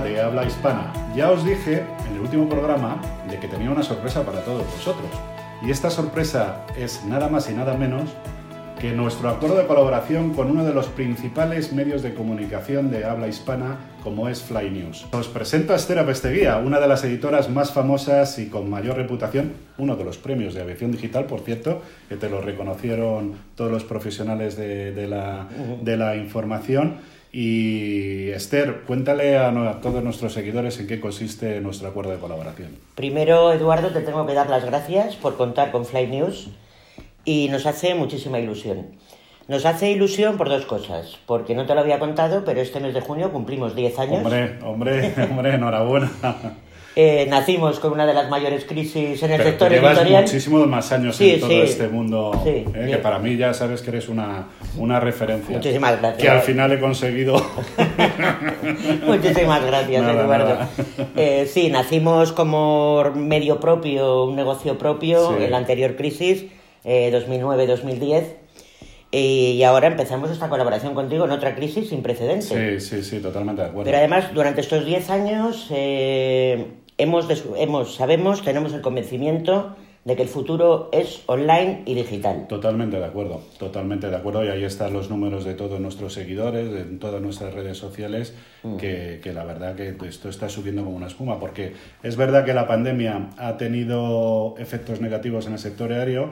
de habla hispana. Ya os dije en el último programa de que tenía una sorpresa para todos vosotros. Y esta sorpresa es nada más y nada menos que nuestro acuerdo de colaboración con uno de los principales medios de comunicación de habla hispana como es Fly News. Os presento a Esther Apesteguía, una de las editoras más famosas y con mayor reputación, uno de los premios de aviación digital, por cierto, que te lo reconocieron todos los profesionales de, la, de la información. Y Esther, cuéntale a, a, todos nuestros seguidores en qué consiste nuestro acuerdo de colaboración. Primero, Eduardo, te tengo que dar las gracias por contar con Fly News y nos hace muchísima ilusión. Nos hace ilusión por dos cosas, porque no te lo había contado, pero este mes de junio cumplimos 10 años. Hombre, hombre, hombre, enhorabuena. Eh, nacimos con una de las mayores crisis en el sector llevas editorial. muchísimos más años en todo este mundo, eh, que para mí ya sabes que eres una, una referencia. Muchísimas gracias. Que al final he conseguido. Muchísimas gracias, Eduardo. Eh, sí, nacimos como medio propio, un negocio propio en la anterior crisis 2009-2010. Eh, y ahora empezamos esta colaboración contigo en otra crisis sin precedentes. Sí, sí, sí, totalmente de acuerdo. Pero además, durante estos 10 años eh, hemos, hemos, sabemos, tenemos el convencimiento de que el futuro es online y digital. Totalmente de acuerdo, totalmente de acuerdo. Y ahí están los números de todos nuestros seguidores, en todas nuestras redes sociales, mm. que, que, la verdad que esto está subiendo como una espuma, porque es verdad que la pandemia ha tenido efectos negativos en el sector aéreo,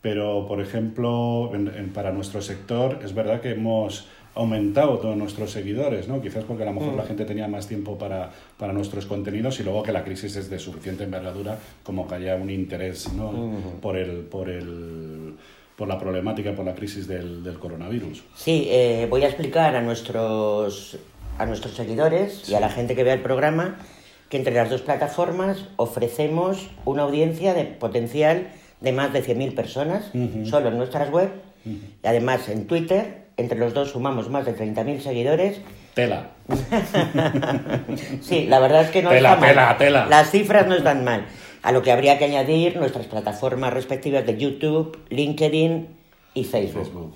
pero por ejemplo, para nuestro sector es verdad que hemos aumentado todos nuestros seguidores, ¿no? Quizás porque a lo mejor la mm. gente tenía más tiempo para, para, nuestros contenidos y luego que la crisis es de suficiente envergadura como que haya un interés ¿no? Mm. por, el, por, el, por la problemática, por la crisis del, del coronavirus. Sí, eh, voy a explicar a nuestros, a nuestros seguidores y a la gente que vea el programa que entre las dos plataformas ofrecemos una audiencia de potencial de más de 100.000 personas, solo en nuestras web. Y además en Twitter, entre los dos sumamos más de 30.000 seguidores. Tela. sí, la verdad es que no tela, está tela, Tela. Las cifras no están mal. A lo que habría que añadir nuestras plataformas respectivas de YouTube, LinkedIn y Facebook.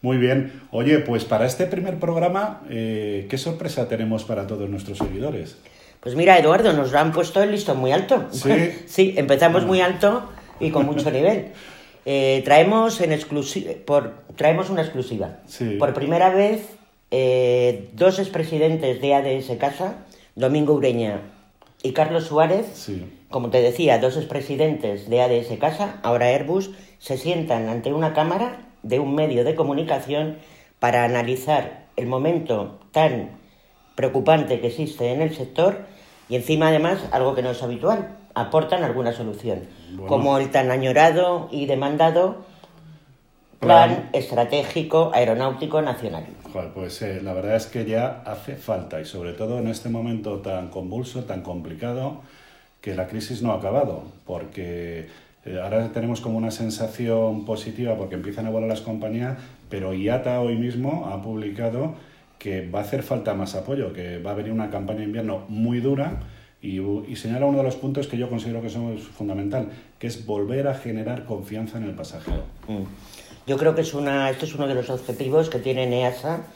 Muy bien. Oye, pues para este primer programa, eh, ¿qué sorpresa tenemos para todos nuestros seguidores? Pues mira, Eduardo, nos lo han puesto el listón muy alto. Sí. sí, empezamos muy alto y con mucho nivel. Eh, traemos, en por, traemos una exclusiva. Sí. Por primera vez, eh, dos expresidentes de ADS Casa, Domingo Ureña y Carlos Suárez, sí. como te decía, dos expresidentes de ADS Casa, ahora Airbus, se sientan ante una cámara de un medio de comunicación para analizar el momento tan preocupante que existe en el sector y encima, además, algo que no es habitual, aportan alguna solución, como el tan añorado y demandado Plan Estratégico Aeronáutico Nacional. pues eh, la verdad es que ya hace falta, y sobre todo en este momento tan convulso, tan complicado, que la crisis no ha acabado, porque eh, ahora tenemos como una sensación positiva porque empiezan a volar las compañías, pero IATA hoy mismo ha publicado que va a hacer falta más apoyo, que va a venir una campaña de invierno muy dura y, señala uno de los puntos que yo considero que son fundamental, que es volver a generar confianza en el pasajero. Mm. Yo creo que es una, este es uno de los objetivos que tiene EASA,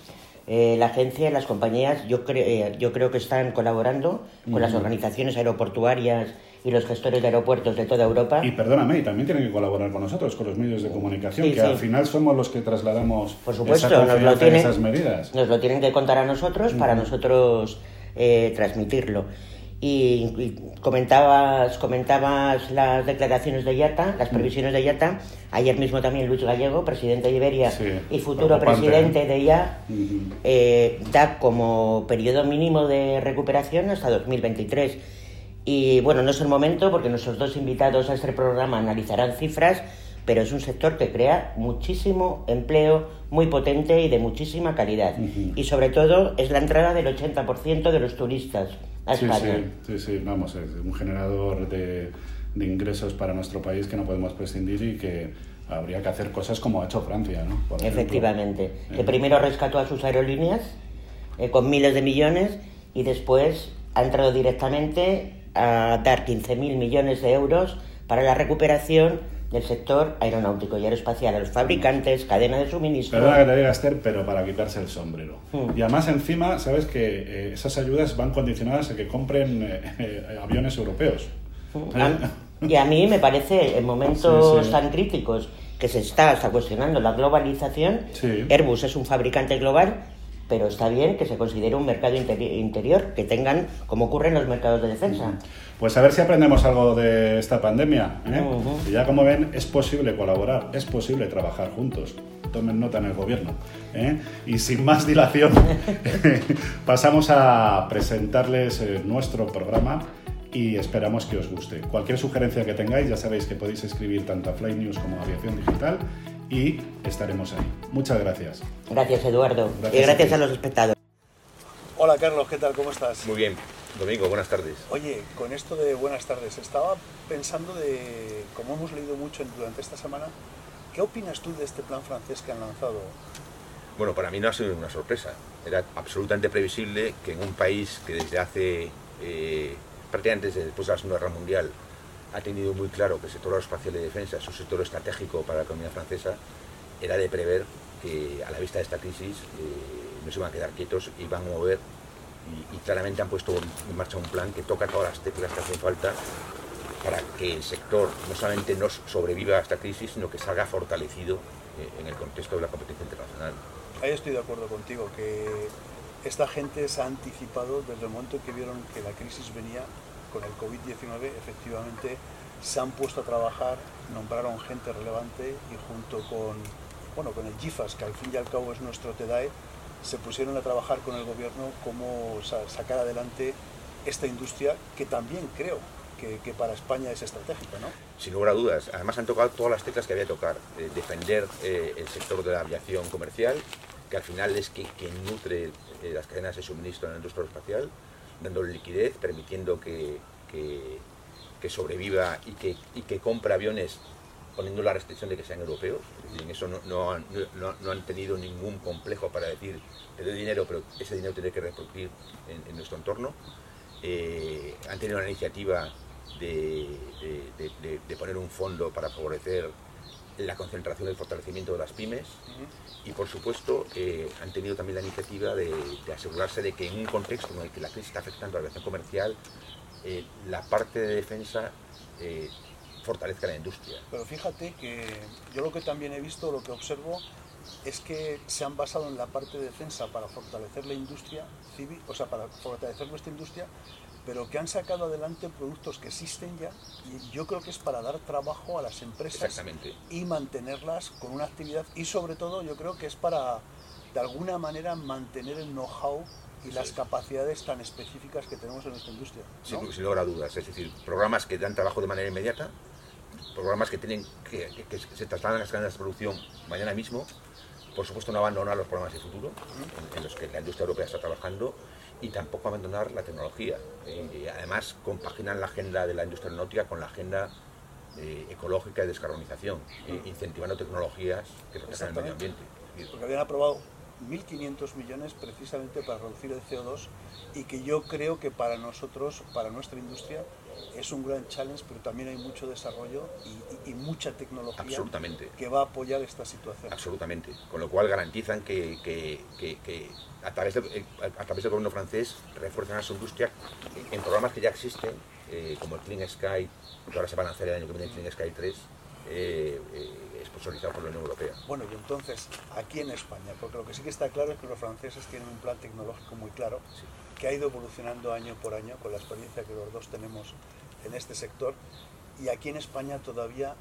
eh, la agencia y las compañías. Yo, eh, yo creo que están colaborando con las organizaciones aeroportuarias y los gestores de aeropuertos de toda Europa. Y perdóname, y también tienen que colaborar con nosotros, con los medios de comunicación, que al final somos los que trasladamos Por supuesto, nos lo tienen, esas medidas. Nos lo tienen que contar a nosotros para nosotros eh, transmitirlo. Y, comentabas, comentabas las declaraciones de IATA, las previsiones de IATA. Ayer mismo también Luis Gallego, presidente de Iberia y futuro presidente de IA, eh, da como periodo mínimo de recuperación hasta 2023 y bueno, no es el momento porque nuestros dos invitados a este programa analizarán cifras, pero es un sector que crea muchísimo empleo muy potente y de muchísima calidad. Y sobre todo es la entrada del 80% de los turistas a España. Sí, sí, sí, vamos, es un generador de, de ingresos para nuestro país que no podemos prescindir y que habría que hacer cosas como ha hecho Francia, ¿no? Efectivamente, que primero rescató a sus aerolíneas eh, con miles de millones y después ha entrado directamente a dar 15.000 millones de euros para la recuperación del sector aeronáutico y aeroespacial, a los fabricantes, cadena de suministro. Perdona que te diga, Esther, pero para quitarse el sombrero. Hmm. Y además, encima, sabes que eh, esas ayudas van condicionadas a que compren eh, eh, aviones europeos. Ah, Y a mí me parece, en momentos Sí, sí. tan críticos que se está hasta cuestionando la globalización, Sí. Airbus es un fabricante global, pero está bien que se considere un mercado interi- interior, que tengan, como ocurre en los mercados de defensa. Pues a ver si aprendemos algo de esta pandemia. ¿eh? Y ya como ven, es posible colaborar, es posible trabajar juntos. Tomen nota en el gobierno. ¿eh? Y sin más dilación, pasamos a presentarles eh, nuestro programa y esperamos que os guste. Cualquier sugerencia que tengáis, ya sabéis que podéis escribir tanto a Fly News como a Aviación Digital y estaremos ahí. Muchas gracias. Gracias, Eduardo. Gracias y a gracias a los espectadores. Hola Carlos, ¿qué tal? ¿Cómo estás? Muy bien, Domingo, buenas tardes. Oye, con esto de buenas tardes, estaba pensando de, como hemos leído mucho durante esta semana, ¿qué opinas tú de este plan francés que han lanzado? Bueno, para mí no ha sido una sorpresa. Era absolutamente previsible que en un país que desde hace, eh, prácticamente desde después de la Segunda Guerra Mundial, ha tenido muy claro que el sector aeroespacial y de defensa es un sector estratégico para la economía francesa, era de prever que a la vista de esta crisis eh, no se iban a quedar quietos, iban a mover y, y claramente han puesto en marcha un plan que toca todas las teclas que hacen falta para que el sector no solamente no sobreviva a esta crisis, sino que salga fortalecido eh, en el contexto de la competencia internacional. Ahí estoy de acuerdo contigo, que esta gente se ha anticipado desde el momento en que vieron que la crisis venía con el COVID-19, efectivamente se han puesto a trabajar, nombraron gente relevante y junto con, bueno, con el GIFAS, que al fin y al cabo es nuestro TEDAE, se pusieron a trabajar con el gobierno cómo sa- sacar adelante esta industria que también creo que, para España es estratégica, ¿no? Sin lugar a dudas. Además han tocado todas las teclas que había que tocar. Eh, defender eh, el sector de la aviación comercial, que al final es que- nutre eh, las cadenas de suministro en la industria espacial, dándole liquidez, permitiendo que, que- sobreviva y que, y que compre aviones poniendo la restricción de que sean europeos. En eso no, no han, no- han tenido ningún complejo para decir, te doy dinero, pero ese dinero tiene que repercutir en, nuestro entorno. Eh, han tenido la iniciativa de- de poner un fondo para favorecer la concentración y el fortalecimiento de las pymes y por supuesto eh, han tenido también la iniciativa de, de asegurarse de que en un contexto en el que la crisis está afectando a la aviación comercial eh, la parte de defensa eh, fortalezca la industria. Pero fíjate que yo lo que también he visto, lo que observo, es que se han basado en la parte de defensa para fortalecer la industria civil, o sea, para fortalecer nuestra industria, pero que han sacado adelante productos que existen ya y yo creo que es para dar trabajo a las empresas y mantenerlas con una actividad y sobre todo yo creo que es para de alguna manera mantener el know-how y las es. capacidades tan específicas que tenemos en nuestra industria. ¿no? Sin, sin lugar a dudas. Es decir, programas que dan trabajo de manera inmediata, programas que tienen que, que- que se trasladan a las cadenas de producción mañana mismo. Por supuesto, no abandonar los programas de futuro en, en los que la industria europea está trabajando y tampoco abandonar la tecnología. Eh, y además, compaginan la agenda de la industria aeronáutica con la agenda eh, ecológica y de descarbonización, eh, incentivando tecnologías que protejan el medio ambiente. Porque habían aprobado 1.500 millones precisamente para reducir el CO2 y que yo creo que para nosotros, para nuestra industria, es un gran challenge, pero también hay mucho desarrollo y, y- y mucha tecnología que va a apoyar esta situación. Absolutamente. Con lo cual garantizan que, que- que- que a, través del, eh, a través del gobierno francés refuerzan a su industria en, en programas que ya existen, eh, como el Clean Sky, que ahora se va a lanzar el año que viene el Clean Sky 3, eh, eh, sponsorizado por la Unión Europea. Bueno, y entonces, aquí en España, porque lo que sí que está claro es que los franceses tienen un plan tecnológico muy claro, Sí. Que ha ido evolucionando año por año con la experiencia que los dos tenemos en este sector, y aquí en España todavía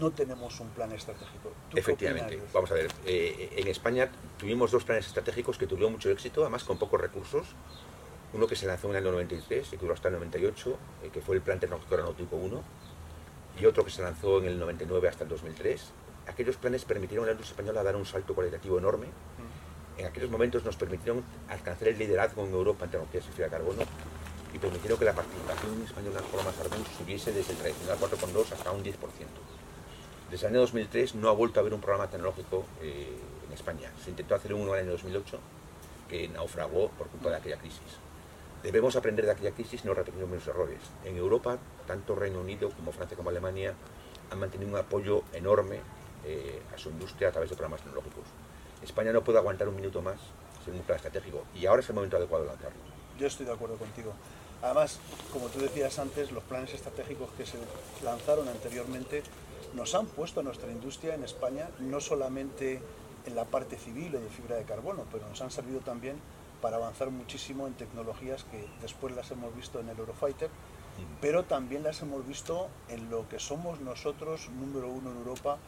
no tenemos un plan estratégico. ¿Tú qué Efectivamente. Vamos a ver, eh, en España tuvimos dos planes estratégicos que tuvieron mucho éxito, además con pocos recursos. Uno que se lanzó en el año 93 y que duró hasta el 98, eh, que fue el Plan Tecnológico Aeronáutico 1, y otro que se lanzó en el 99 hasta el 2003. Aquellos planes permitieron a la industria española dar un salto cualitativo enorme. Mm. En aquellos momentos nos permitieron alcanzar el liderazgo en Europa en tecnologías de de carbono y permitieron que la participación española en los programas Airbus subiese desde el tradicional 4,2 hasta un 10%. Desde el año 2003 no ha vuelto a haber un programa tecnológico eh, en España. Se intentó hacer uno en el año 2008 que naufragó por culpa de aquella crisis. Debemos aprender de aquella crisis y no repetir los mismos errores. En Europa, tanto Reino Unido como Francia como Alemania han mantenido un apoyo enorme eh, a su industria a través de programas tecnológicos. España no puede aguantar un minuto más sin un plan estratégico y ahora es el momento adecuado de lanzarlo. Yo estoy de acuerdo contigo. Además, como tú decías antes, los planes estratégicos que se lanzaron anteriormente nos han puesto a nuestra industria en España no solamente en la parte civil o de fibra de carbono, pero nos han servido también para avanzar muchísimo en tecnologías que después las hemos visto en el Eurofighter, pero también las hemos visto en lo que somos nosotros número uno en Europa,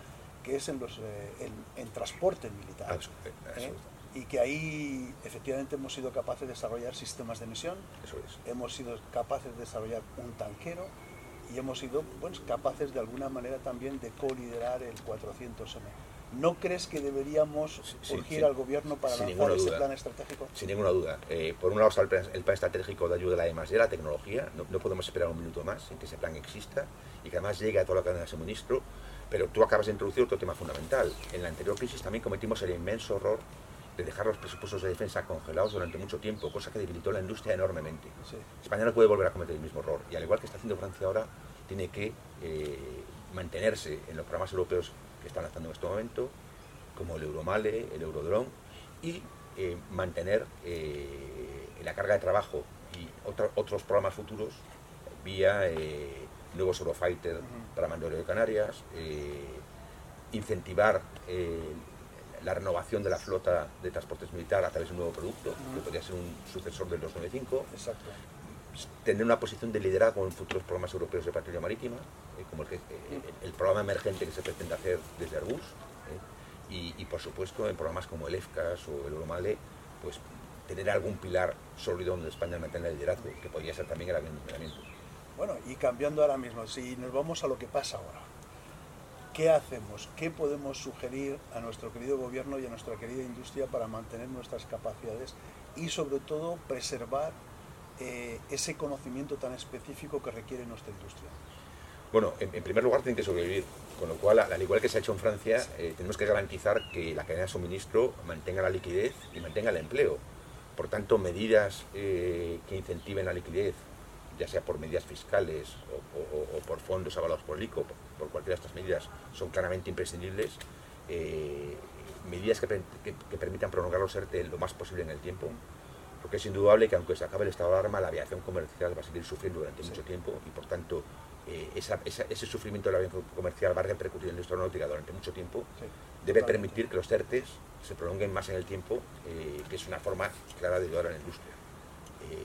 que es en, los, eh, en, transporte militar. ¿eh? Y que ahí efectivamente hemos sido capaces de desarrollar sistemas de emisión, hemos sido capaces de desarrollar un tanquero y hemos sido pues, capaces de alguna manera también de co-liderar el 400M. ¿No crees que deberíamos urgir al gobierno para lanzar ese plan estratégico? Sin ninguna duda. Eh, por un lado está el plan, estratégico de ayuda a la EMAS de la tecnología. No, podemos esperar un minuto más en que ese plan exista y que además llegue a toda la cadena de suministro. Pero tú acabas de introducir otro tema fundamental. En la anterior crisis también cometimos el inmenso error de dejar los presupuestos de defensa congelados durante mucho tiempo, cosa que debilitó la industria enormemente. España no puede volver a cometer el mismo error. Y al igual que está haciendo Francia ahora, tiene que eh, mantenerse en los programas europeos que están lanzando en este momento, como el Euromale, el Eurodrone, y eh, mantener eh, la carga de trabajo y otros programas futuros vía nuevos Eurofighter para Mandalorian de Canarias, incentivar la renovación de la flota de transportes militar a través de un nuevo producto, que podría ser un sucesor del 295. Exacto. Tener una posición de liderazgo en futuros programas europeos de patrulla marítima, eh, como el, el, programa emergente que se pretende hacer desde Airbus, eh, y, por supuesto en programas como el EFCAS o el Euromale, pues tener algún pilar sólido donde España mantenga el liderazgo, que podría ser también el avión Bueno, y cambiando ahora mismo, si nos vamos a lo que pasa ahora, ¿qué hacemos? ¿Qué podemos sugerir a nuestro querido gobierno y a nuestra querida industria para mantener nuestras capacidades y sobre todo preservar eh, ese conocimiento tan específico que requiere nuestra industria? Bueno, en, primer lugar tienen que sobrevivir, con lo cual, al igual que se ha hecho en Francia, eh, tenemos que garantizar que la cadena de suministro mantenga la liquidez y mantenga el empleo. Por tanto, medidas eh, que incentiven la liquidez, ya sea por medidas fiscales o, por fondos avalados por el ICO, por, cualquiera de estas medidas, son claramente imprescindibles. medidas que, que, permitan prolongar los ERTE lo más posible en el tiempo porque es indudable que aunque se acabe el estado de alarma, la aviación comercial va a seguir sufriendo durante mucho tiempo y por tanto eh, ese sufrimiento de la aviación comercial va a repercutir en la industria aeronáutica durante mucho tiempo. Debe permitir que los CERTES se prolonguen más en el tiempo, eh, que es una forma clara de ayudar a la industria. Eh,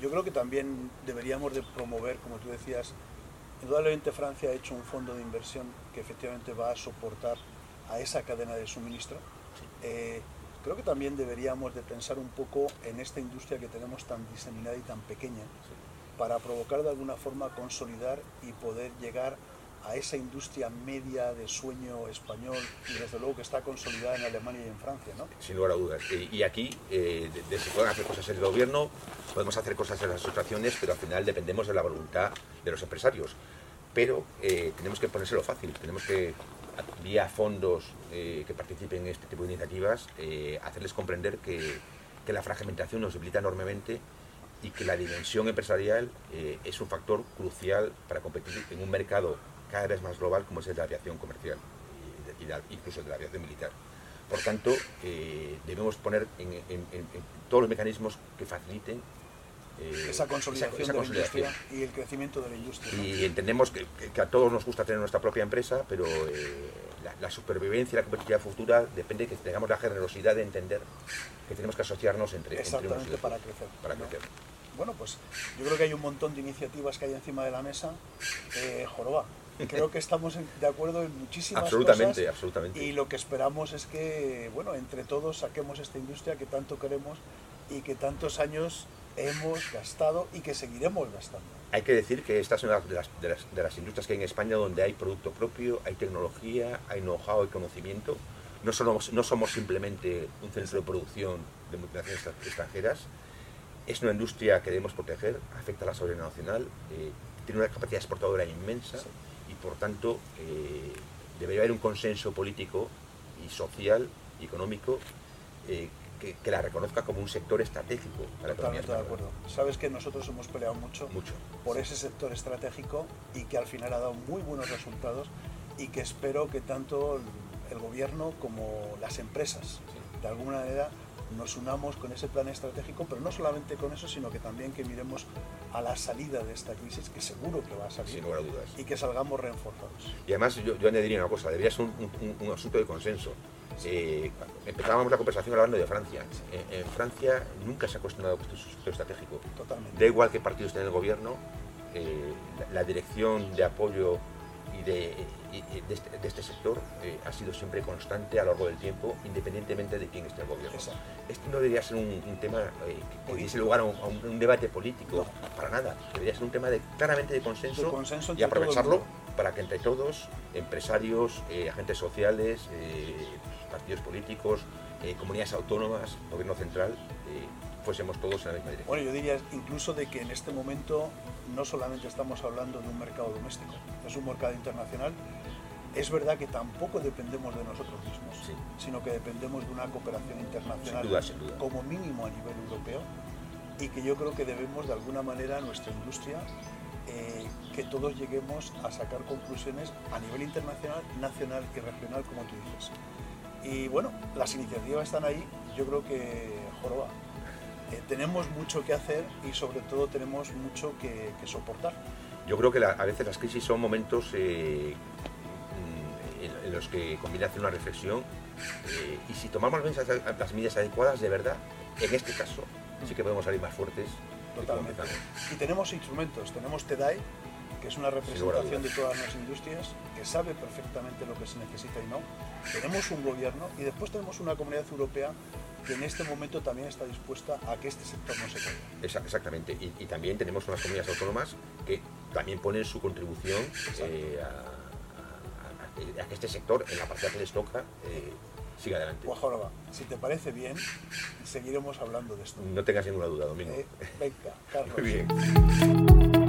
Yo creo que también deberíamos de promover, como tú decías, indudablemente Francia ha hecho un fondo de inversión que efectivamente va a soportar a esa cadena de suministro. Creo que también deberíamos de pensar un poco en esta industria que tenemos tan diseminada y tan pequeña para provocar de alguna forma consolidar y poder llegar a esa industria media de sueño español y desde luego que está consolidada en Alemania y en Francia, ¿no? Sin lugar a dudas. Y, aquí eh, se pueden hacer cosas en el gobierno, podemos hacer cosas en las asociaciones, pero al final dependemos de la voluntad de los empresarios. Pero eh, tenemos que ponérselo fácil, tenemos que vía fondos eh, que participen en este tipo de iniciativas, eh, hacerles comprender que, la fragmentación nos debilita enormemente y que la dimensión empresarial es un factor crucial para competir en un mercado cada vez más global como es el de la aviación comercial y, incluso el de la aviación militar. Por tanto, debemos poner en, todos los mecanismos que faciliten eh, esa, consolidación de la industria y el crecimiento de la industria. Y entendemos que, a todos nos gusta tener nuestra propia empresa, pero eh, la, supervivencia y la competitividad futura depende de que tengamos la generosidad de entender que tenemos que asociarnos entre, Exactamente para crecer. Para crecer. Bueno, pues yo creo que hay un montón de iniciativas que hay encima de la mesa. Eh, joroba, creo que estamos de acuerdo en muchísimas absolutamente, cosas. Absolutamente, Y lo que esperamos es que, bueno, entre todos saquemos esta industria que tanto queremos y que tantos años hemos gastado y que seguiremos gastando. Hay que decir que esta es una de las, de las, industrias que hay en España donde hay producto propio, hay tecnología, hay know-how, hay conocimiento. No somos, no somos simplemente un centro de producción de multinacionales extranjeras. Es una industria que debemos proteger, afecta a la soberanía nacional, eh, tiene una capacidad exportadora inmensa y por tanto eh, debería haber un consenso político y social y económico eh, que, la reconozca como un sector estratégico para Totalmente de acuerdo. Sabes que nosotros hemos peleado mucho, mucho por ese sector estratégico y que al final ha dado muy buenos resultados y que espero que tanto el gobierno como las empresas, de alguna manera, nos unamos con ese plan estratégico, pero no solamente con eso, sino que también que miremos a la salida de esta crisis, que seguro que va a salir, Sin lugar a dudas. y que salgamos reforzados. Y además yo, yo añadiría una cosa, debería ser un, asunto de consenso. Eh, empezábamos la conversación hablando de Francia. En, Francia nunca se ha cuestionado su sector estratégico. Totalmente. Da igual qué partido esté en el gobierno, eh, la dirección de apoyo y de, este, de, este, sector eh, ha sido siempre constante a lo largo del tiempo, independientemente de quién esté el gobierno. Este no debería ser un, tema eh, que, diese lugar a un, debate político, para nada. Debería ser un tema de, claramente de consenso, y aprovecharlo para que entre todos, empresarios, eh, agentes sociales, partidos políticos, comunidades autónomas, gobierno central, fuésemos todos en la misma dirección. Bueno, yo diría incluso de que en este momento no solamente estamos hablando de un mercado doméstico, es un mercado internacional. Es verdad que tampoco dependemos de nosotros mismos, sino que dependemos de una cooperación internacional como mínimo a nivel europeo y que yo creo que debemos de alguna manera a nuestra industria eh, que todos lleguemos a sacar conclusiones a nivel internacional, nacional y regional, como tú dices. Y bueno, las iniciativas están ahí, yo creo que joroba. Eh, tenemos mucho que hacer y sobre todo tenemos mucho que, soportar. Yo creo que a veces las crisis son momentos eh, mm, en, los que conviene hacer una reflexión eh, y si tomamos las medidas adecuadas, de verdad, en este caso, sí que podemos salir más fuertes. Totalmente. Y tenemos instrumentos, tenemos TEDAI, que es una representación de todas las industrias, que sabe perfectamente lo que se necesita y no. Tenemos un gobierno y después tenemos una comunidad europea que en este momento también está dispuesta a que este sector no se caiga. Exactamente, y, también tenemos unas comunidades autónomas que también ponen su contribución eh, a, que este sector, en la parte que les toca, eh, siga adelante. Guajoroba, si te parece bien, seguiremos hablando de esto. No tengas ninguna duda, Domingo. Eh, venga, Carlos. Muy bien.